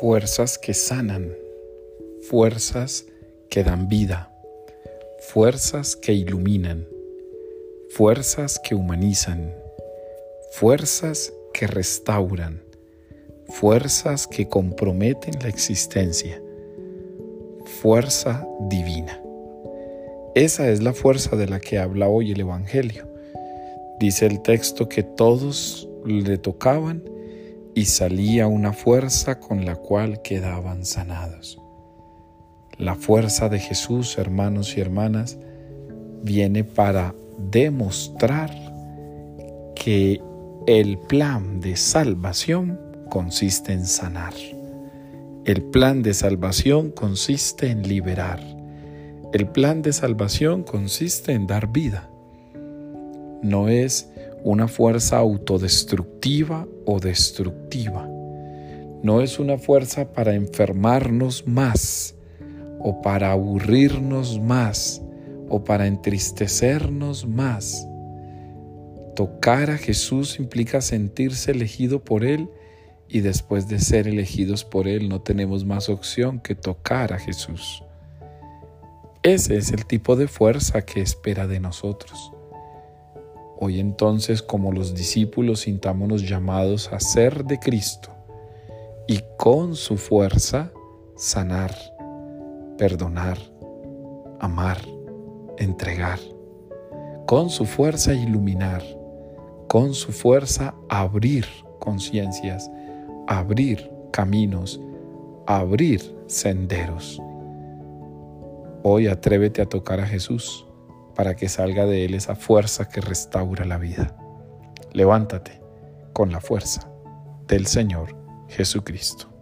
fuerzas que sanan, fuerzas que dan vida, fuerzas que iluminan, fuerzas que humanizan, fuerzas que restauran, fuerzas que comprometen la existencia, fuerza divina. Esa es la fuerza de la que habla hoy el Evangelio. Dice el texto que todos le tocaban y salía una fuerza con la cual quedaban sanados. La fuerza de Jesús, hermanos y hermanas, viene para demostrar que el plan de salvación consiste en sanar. El plan de salvación consiste en liberar. El plan de salvación consiste en dar vida. No es una fuerza autodestructiva o destructiva. No es una fuerza para enfermarnos más o para aburrirnos más o para entristecernos más. Tocar a Jesús implica sentirse elegido por Él y después de ser elegidos por Él no tenemos más opción que tocar a Jesús. Ese es el tipo de fuerza que espera de nosotros. Hoy entonces, como los discípulos, sintámonos llamados a ser de Cristo y con su fuerza sanar, perdonar, amar, entregar. Con su fuerza iluminar, con su fuerza abrir conciencias, abrir caminos, abrir senderos. Hoy atrévete a tocar a Jesús para que salga de él esa fuerza que restaura la vida. Levántate con la fuerza del Señor Jesucristo.